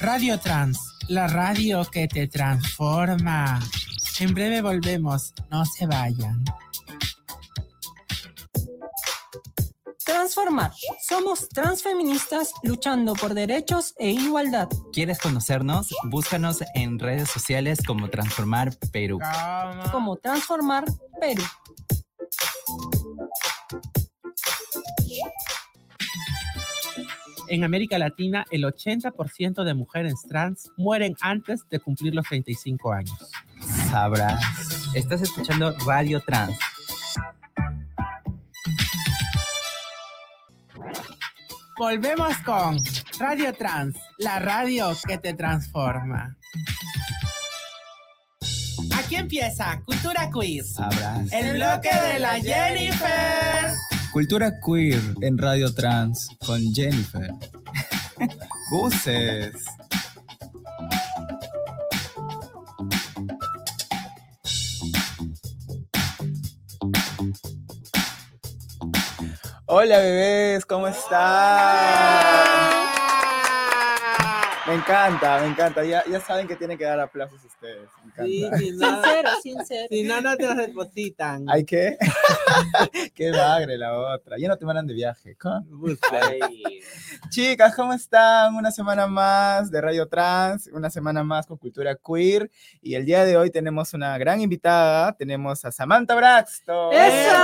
Radio Trans, la radio que te transforma. En breve volvemos, no se vayan. Transformar. Somos transfeministas luchando por derechos e igualdad. ¿Quieres conocernos? Búscanos en redes sociales como Transformar Perú. Como Transformar Perú. En América Latina, el 80% de mujeres trans mueren antes de cumplir los 35 años. Sabrás. Estás escuchando Radio Trans Volvemos con Radio Trans, la radio que te transforma. Aquí empieza Cultura Quiz, Abrazo. el bloque de la Jennifer. Cultura queer en Radio Trans con Jennifer. Buses. Hola bebés, ¿cómo están? Me encanta, me encanta. Ya, ya saben que tienen que dar aplausos ustedes. Me Sí, encanta. no, Sincero, sincero. si no, no te los depositan. ¿Hay qué? qué bagre la otra. Ya no te mandan de viaje. ¿cómo? Chicas, ¿cómo están? Una semana más de Radio Trans, una semana más con Cultura Queer. Y el día de hoy tenemos una gran invitada. Tenemos a Samantha Braxton. ¡Eso!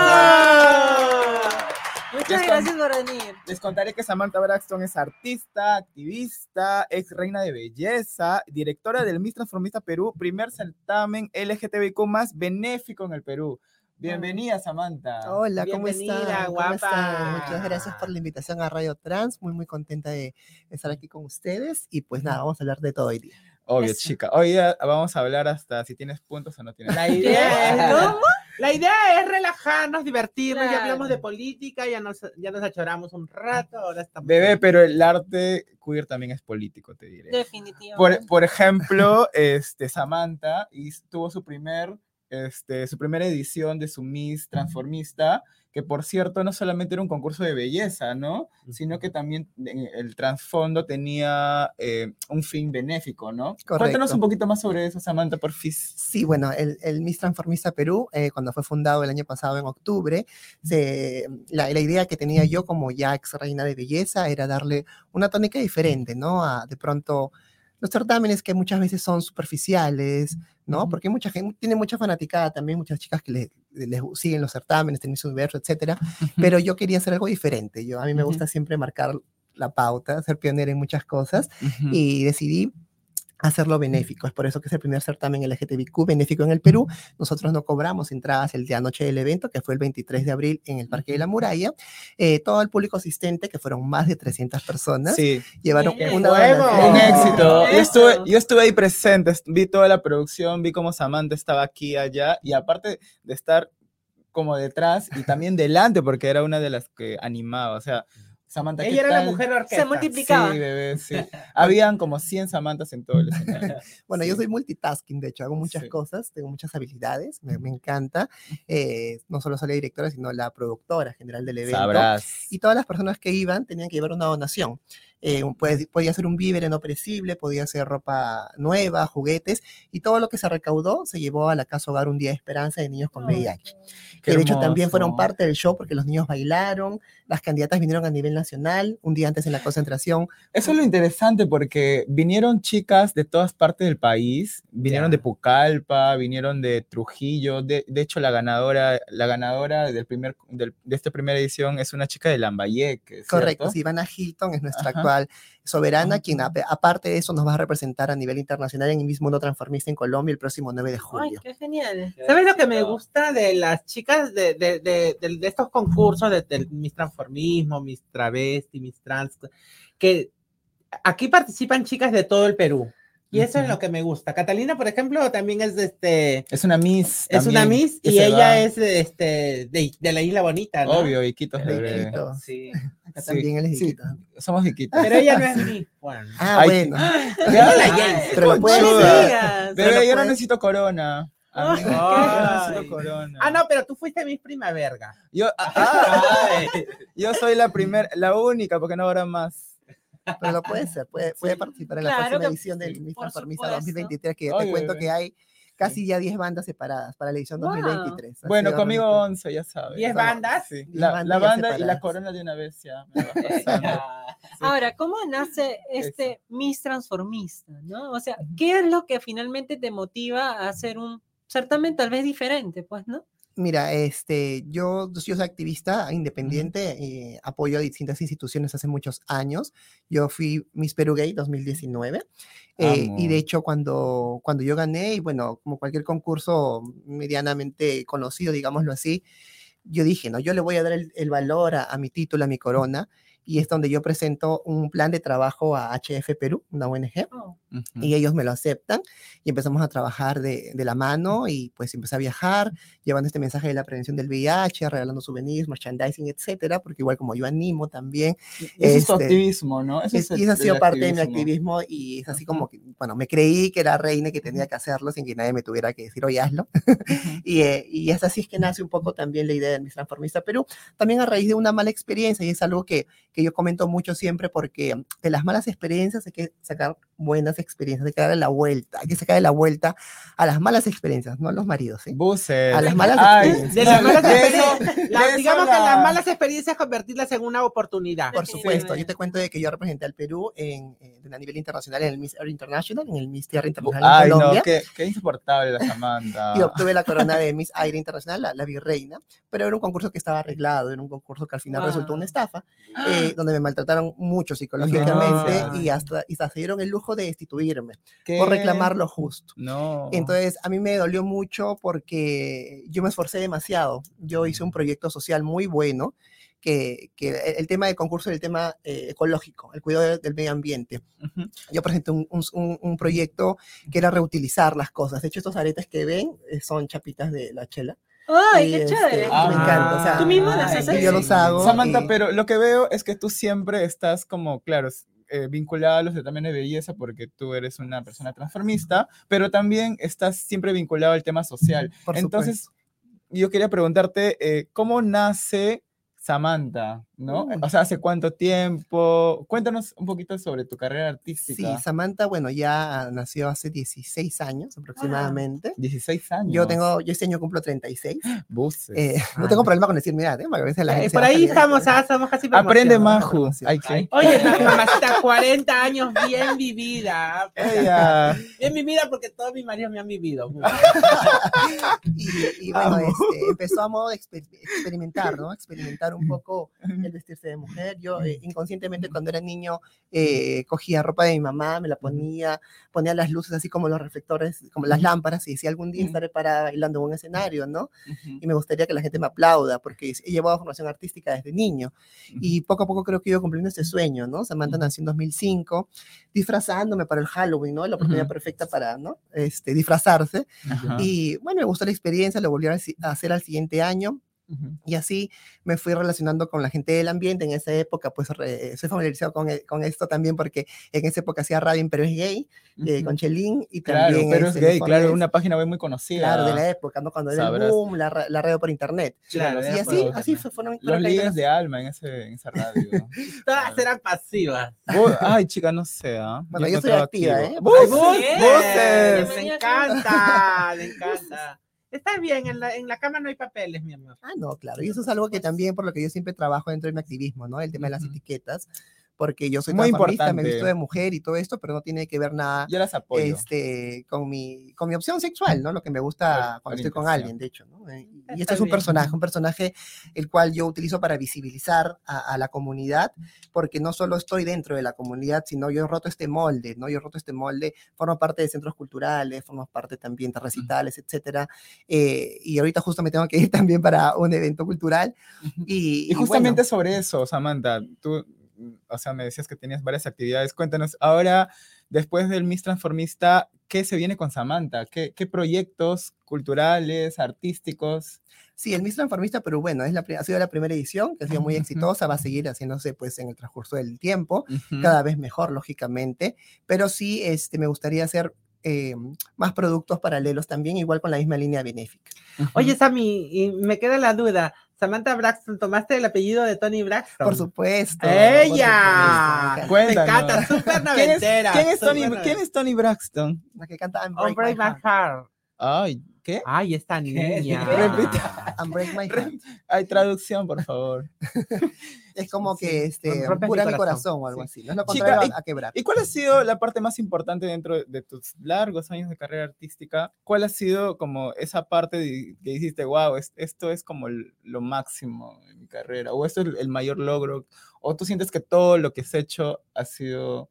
Muchas gracias por venir. Les contaré que Samantha Braxton es artista, activista, ex reina de belleza, directora del Miss Transformista Perú, primer certamen LGTBIQ más benéfico en el Perú. Bienvenida, Samantha. Hola, ¿cómo Bienvenida? ¿Cómo guapa. están? Muchas gracias por la invitación a Radio Trans. Muy, muy contenta de estar aquí con ustedes. Y pues nada, vamos a hablar de todo hoy día. Obvio, Eso. chica. Hoy día vamos a hablar hasta si tienes puntos o no tienes La idea, es, ¿Cómo? La idea es relajarnos, divertirnos, ya hablamos de política, ya nos, ya nos achoramos un rato, ahora estamos... Bebé, pero el arte queer también es político, te diré. Definitivamente. Por, por ejemplo, este, Samantha y tuvo su primer, este, su primera edición de su Miss Transformista, que por cierto no solamente era un concurso de belleza, ¿no? Sino que también en el trasfondo tenía eh, un fin benéfico, ¿no? Cuéntanos Correcto. un poquito más sobre eso, Samantha, por fin. Sí, bueno, el, el Miss Transformista Perú, eh, cuando fue fundado el año pasado en octubre, se- la, la idea que tenía yo como ya ex reina de belleza era darle una tónica diferente, ¿no? A de pronto los certámenes que muchas veces son superficiales, ¿no? Porque mucha gente tiene mucha fanaticada también, muchas chicas que le, les siguen los certámenes, Miss Universo, etcétera, pero yo quería hacer algo diferente. Yo, a mí me gusta siempre marcar la pauta, ser pionera en muchas cosas y decidí hacerlo benéfico. Es por eso que es el primer certamen LGTBIQ benéfico en el Perú. Nosotros no cobramos entradas el día noche del evento, que fue el 23 de abril en el Parque de la Muralla. Eh, todo el público asistente, que fueron más de 300 personas, Sí, llevaron Bien. una un éxito. Yo estuve, yo estuve ahí presente, vi toda la producción, vi cómo Samantha estaba aquí allá, y aparte de estar como detrás y también delante, porque era una de las que animaba, o sea, Samantha, ¿qué Ella era la tal? mujer orquesta. Se multiplicaba. Sí, bebé, sí. Habían como 100 Samantas en todo el escenario. Bueno, yo Sí. soy multitasking, de hecho, hago muchas Sí. cosas, tengo muchas habilidades, me, me encanta. Eh, no solo soy la directora, sino la productora general del evento. Sabrás. y todas las personas que iban tenían que llevar una donación. Eh, puede- podía ser un víver no perecible, podía ser ropa nueva, juguetes, y todo lo que se recaudó se llevó a la Casa Hogar Un Día de Esperanza de Niños con VIH. Que de hecho también fueron parte del show porque los niños bailaron, las candidatas vinieron a nivel nacional, un día antes en la concentración. Eso es lo interesante porque vinieron chicas de todas partes del país, vinieron Ya. de Pucallpa, vinieron de Trujillo, de, de hecho la ganadora, la ganadora del primer, del- de esta primera edición es una chica de Lambayeque, Correcto, ¿cierto? sí, Ivana Hilton es nuestra Ajá. actual soberana, Ah. quien ap- aparte de eso nos va a representar a nivel internacional en el mismo Mundo Transformista en Colombia el próximo 9 de Ay, julio. qué genial. ¿Sabes lo que me gusta de las chicas de, de, de, de- de estos concursos de, Miss Transformismo, Miss Travesti, Miss Trans? Que aquí participan chicas de todo el Perú. Y eso es lo que me gusta. Catalina, por ejemplo, también es de este. Es una Miss. Es una Miss y ella va- es de, este, de, de la Isla Bonita, ¿no? Obvio, Iquitos De bebé. Iquitos. Sí. Acá Sí, también él es sí. Somos Iquitos. Pero ella no es Miss. Juan. Ah, Ay, bueno. Ya, la ay, James. Pero puedes. Digas. Bebé, Pero yo no necesito corona. Amigo, yo Ay. no necesito corona. Ah, no, pero tú fuiste Miss Primavera. Yo, ah, yo soy la primera, la única, porque no habrá más. Pero lo puede ser, puede, puede participar en la próxima edición del sí, Miss por Transformista supuesto. 2023, que yo Oye, te cuento bebé. que hay casi ya 10 bandas separadas para la edición Wow. 2023. Ha Bueno, conmigo realmente- 11, ya sabes. ¿Diez Somos- bandas? Sí. Diez La, bandas la banda y la corona de una vez ya. me va pasando. Sí. Ahora, ¿cómo nace este Miss Transformista? ¿no? O sea, ¿qué es lo que finalmente te motiva a hacer un certamen tal vez diferente? Pues, ¿no? Mira, este, yo, yo soy activista independiente, eh, apoyo a distintas instituciones hace muchos años. Yo fui Miss Perú Gay 2019 eh, y de hecho cuando, cuando yo gané, y bueno, como cualquier concurso medianamente conocido, digámoslo así, yo dije, no, yo le voy a dar el, el valor a, a mi título, a mi corona. Y es donde yo presento un plan de trabajo a HF Perú, una ONG, Oh, Ujú. y ellos me lo aceptan y empezamos a trabajar de, de la mano y pues empecé a viajar llevando este mensaje de la prevención del VIH, regalando souvenirs, merchandising, etcétera, porque igual como yo animo también, Y es tu este, activismo, ¿no? Ese es, y eso ha sido parte de mi activismo. y es así como que, bueno, me creí que era reina y que tenía que hacerlo sin que nadie me tuviera que decir, oye, hazlo. y, eh, y es así es que nace un poco también la idea de Miss Transformista Perú, también a raíz de una mala experiencia y es algo que, que yo comento mucho siempre porque de las malas experiencias hay que sacar buenas experiencias, hay que darle la vuelta, hay que sacarle la vuelta a las malas experiencias, no a los maridos, ¿sí? Buses. A las malas Ay, experiencias. De las malas experiencias, la- digamos que la- las malas experiencias convertirlas en una oportunidad. Por supuesto, yo te cuento de que yo representé al Perú en, en- a nivel internacional en el Miss Earth International, en el Miss Tierra Internacional Ay, en no, Colombia. qué, qué insoportable la Samantha. y obtuve la corona de Miss Aire Internacional, la, la virreina, pero era un concurso que estaba arreglado, era un concurso que al final resultó una Wow. estafa, eh, donde me maltrataron mucho psicológicamente No. y hasta, y hasta se dieron el lujo de destituirme ¿Qué? por reclamar lo justo. No. Entonces, a mí me dolió mucho porque yo me esforcé demasiado. Yo hice un proyecto social muy bueno, que, que el- el tema del concurso es el tema eh, ecológico, el cuidado de- del medio ambiente. Ujú. Yo presenté un, un- un- proyecto que era reutilizar las cosas. De hecho, estos aretes que ven eh, son chapitas de la chela. ¡Ay, qué este, chévere! me encanta, o sea, ¿Tú mismo las haces? Yo los hago. Samantha, y- pero lo que veo es que tú siempre estás como, claro, eh, vinculada a los certámenes de belleza porque tú eres una persona transformista, pero también estás siempre vinculado al tema social. Por Entonces, yo quería preguntarte, eh, ¿cómo nace Samantha? ¿no? O sea, ¿hace cuánto tiempo? Cuéntanos un poquito sobre tu carrera Sí, artística. Samantha, bueno, ya nació hace 16 años aproximadamente. 16 años. Yo tengo, yo este año cumplo 36. Buses. Eh, no tengo problema con decir mi edad, ¿eh? Porque la Eh, por ahí estamos, ah, estamos casi Aprende. Maju. Ay, ¿qué? Oye, ma- mamacita, 40 años bien vivida. ah, Ella. Bien vivida porque todos mis maridos me han vivido. Y, y bueno, este, empezó a modo de exper- experimentar, ¿no? Experimentar un poco el vestirse de mujer. Yo eh, inconscientemente cuando era niño eh, cogía ropa de mi mamá, me la ponía, ponía las luces así como los reflectores, como las lámparas y decía algún día estaré parada bailando en un escenario, ¿no? y me gustaría que la gente me aplauda porque he llevado formación artística desde niño. Y poco a poco creo que he ido cumpliendo este sueño, ¿no? Samantha nació en 2005 disfrazándome para el Halloween, ¿no? La oportunidad perfecta para, ¿no? Este, disfrazarse. Ajá. y bueno, me gustó la experiencia, lo volví a hacer al siguiente año Y así me fui relacionando con la gente del ambiente. En esa época, pues re- soy familiarizado con, con esto también porque en esa época hacía radio Pero es Gay, eh, con Chelín y Claro, también... pero es este, gay, claro, una página web muy conocida. Claro, de la época, ¿no? Cuando era el boom, la, la radio por internet. Claro, Y así, así fueron... Los líderes de alma en, ese, en esa radio. Todas eran pasivas. Bu- Ay, chica, no sé. ¿ah? Bueno, yo soy encontraba activa, activo. ¿eh? ¡Bus! Bien. ¡Buses! Me encanta, me encanta. Está bien, en la, en la cama no hay papeles, mi amor. Ah, no, claro. Y eso es algo que también por lo que yo siempre trabajo dentro de mi activismo, ¿no? El tema de las etiquetas, porque yo soy Muy transformista, me importante. visto de mujer y todo esto, pero no tiene que ver nada Yo las apoyo. este, con, mi, con mi opción sexual, ¿no? Lo que me gusta cuando estoy con alguien, de hecho, ¿no? Eh, Y Está esto es un bien. personaje, un personaje el cual yo utilizo para visibilizar a, a la comunidad, porque no solo estoy dentro de la comunidad, sino yo he roto este molde, ¿no? Yo he roto este molde, formo parte de centros culturales, formo parte también de recitales, etcétera, eh, y ahorita justo me tengo que ir también para un evento cultural. Y, Y y justamente bueno, sobre eso, Samantha, tú, o sea, me decías que tenías varias actividades. Cuéntanos, ahora, después del Miss Transformista, ¿qué se viene con Samantha? ¿Qué, qué proyectos culturales, artísticos? Sí, el Miss Transformista, pero bueno, es la, ha sido la primera edición, que ha sido muy exitosa, va a seguir haciéndose pues en el transcurso del tiempo. Cada vez mejor, lógicamente, pero sí este, me gustaría hacer eh, más productos paralelos también, igual con la misma línea benéfica. Oye, Sammy, y me queda la duda. Samantha Braxton, ¿tomaste el apellido de Tony Braxton? Por supuesto. por ¡Ella! supuesto, me encanta. Cuéntanos. Me encanta, súper ¿Quién es, quién Tony. ¿Quién es Tony Braxton? La que canta I'm Oh, Break, Break My My Heart. Heart. Ay, ¿qué? Ay, esta niña. Repita. I'm Break My Heart. Hay traducción, por favor. Es como Sí, que este, pura mi corazón. corazón o algo Sí. así. No es lo Chica, contrario a, a quebrar. ¿Y cuál ha sido la parte más importante dentro de tus largos años de carrera artística? ¿Cuál ha sido como esa parte de- que dijiste, wow, es- esto es como el- lo máximo en mi carrera? ¿O esto es el, el mayor logro? ¿O tú sientes que todo lo que has hecho ha sido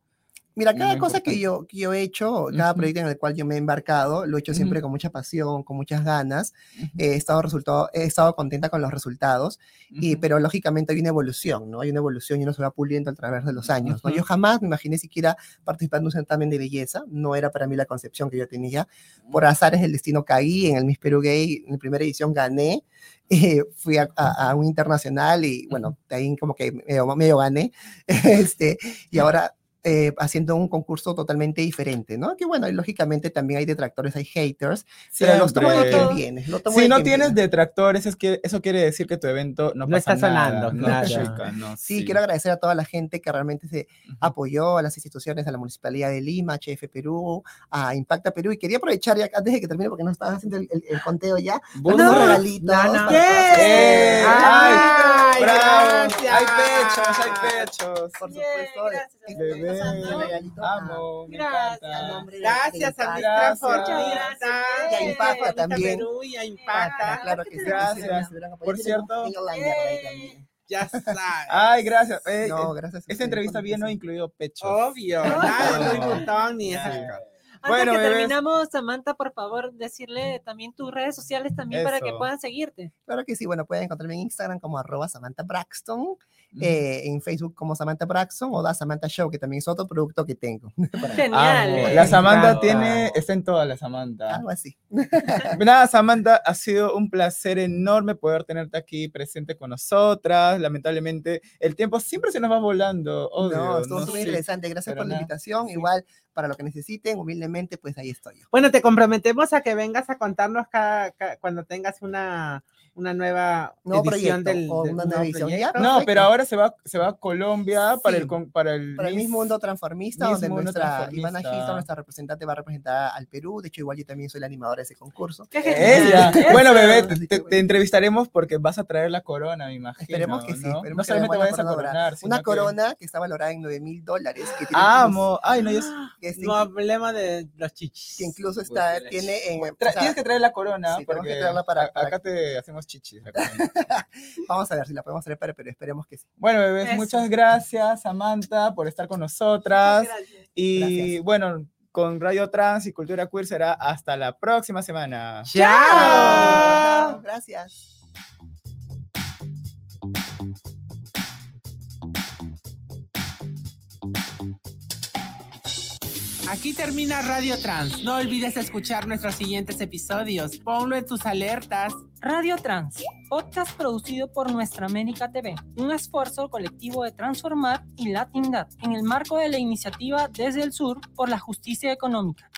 Mira, cada Muy cosa que yo, que yo he hecho, cada Ujú. proyecto en el cual yo me he embarcado, lo he hecho siempre Ujú. con mucha pasión, con muchas ganas. Ujú. He estado, resultado, he estado contenta con los resultados, y, pero lógicamente hay una evolución, ¿no? Hay una evolución y uno se va puliendo a través de los años, ¿no? Yo jamás me imaginé siquiera participar en un certamen de belleza, no era para mí la concepción que yo tenía. Por azares del destino caí en el Miss Perú Gay, en la primera edición gané, eh, fui a, a- a un internacional y bueno, de ahí como que medio, medio gané, este, y ahora eh, haciendo un concurso totalmente diferente, ¿no? Que bueno, y lógicamente también hay detractores, hay haters, pero los tomo de Siempre. quien viene. lo tomo Si de no quien tienes viene. detractores, es que eso quiere decir que tu evento no, No pasa está nada, sonando, chica, no, Sí, quiero agradecer a toda la gente que realmente se apoyó a las instituciones, a la Municipalidad de Lima, HF Perú, a Impacta Perú. Y quería aprovechar ya antes de que termine, porque no estaba haciendo el, el- el conteo ya, unos regalitos. no, no. para ¡Eh! ustedes. ¡Ay, ¡Bravo! gracias! Hay pechos, hay pechos. Por Bien, supuesto, gracias, Bebé, regalito a- amo, me Gracias, a nombre de- Gracias de a mi Gracias. transformista. Y a Impacta también. Perú y a Impacta, claro que sí. Gracias. Por cierto-. Ya está. Ay, gracias. Eh, No, eh, gracias. esta entrevista bien no incluido pechos. Obvio. Nada Louis Vuitton ni. Antes Bueno, que bebés. terminamos, Samantha, por favor, decirle también tus redes sociales también para que Eso. puedan seguirte. Claro que sí, bueno, pueden encontrarme en Instagram como arroba Samantha Braxton, Eh, en Facebook como Samantha Braxton o Da Samantha Show, que también es otro producto que tengo. Genial. Eh. La Samantha tiene, está en toda la Samantha. Algo así. Nada, Samantha, ha sido un placer enorme poder tenerte aquí presente con nosotras. Lamentablemente, el tiempo siempre se nos va volando. Obvio, no, estuvo no súper interesante. Gracias pero por la nada, invitación. sí. Igual, para lo que necesiten, humildemente, pues ahí estoy yo. Bueno, te comprometemos a que vengas a contarnos cada, cada- cuando tengas una, una nueva Nuevo edición proyecto, del, o del una nueva edición. proyecto. Ya, No, pero ahora se va, se va a Colombia para, Sí. el, con- para el Para el Miss Mundo Transformista, Miss donde Mundo nuestra Transformista. Ivana Gilson, nuestra representante, va a representar al Perú. De hecho, igual yo también soy la animadora de ese concurso. Qué Ella. Bueno, bebé, te, te bueno. entrevistaremos porque vas a traer la corona, me imagino. Esperemos que sí, ¿no? esperemos No solamente la vayas a coronar, Una que- corona que está valorada en 9 mil dólares. que tiene Amo. Ay, no, yo. No hablemos de los chichis. que incluso está, Pues, tiene en... tienes que traer la corona sí, tenemos que porque para- para- acá te hacemos chichis. Vamos a ver si la podemos traer para Perú. Esperemos que sí. Bueno, bebés, Eso. muchas gracias, Samantha, por estar con nosotras. Gracias. Y Gracias. bueno, con Radio Trans y Cultura Queer será hasta la próxima semana. ¡Chao! Gracias. Aquí termina Radio Trans. No olvides escuchar nuestros siguientes episodios. Ponlo en tus alertas. Radio Trans, podcast producido por Nuestra América TV, un esfuerzo colectivo de transformar y latindad en el marco de la iniciativa Desde el Sur por la Justicia Económica.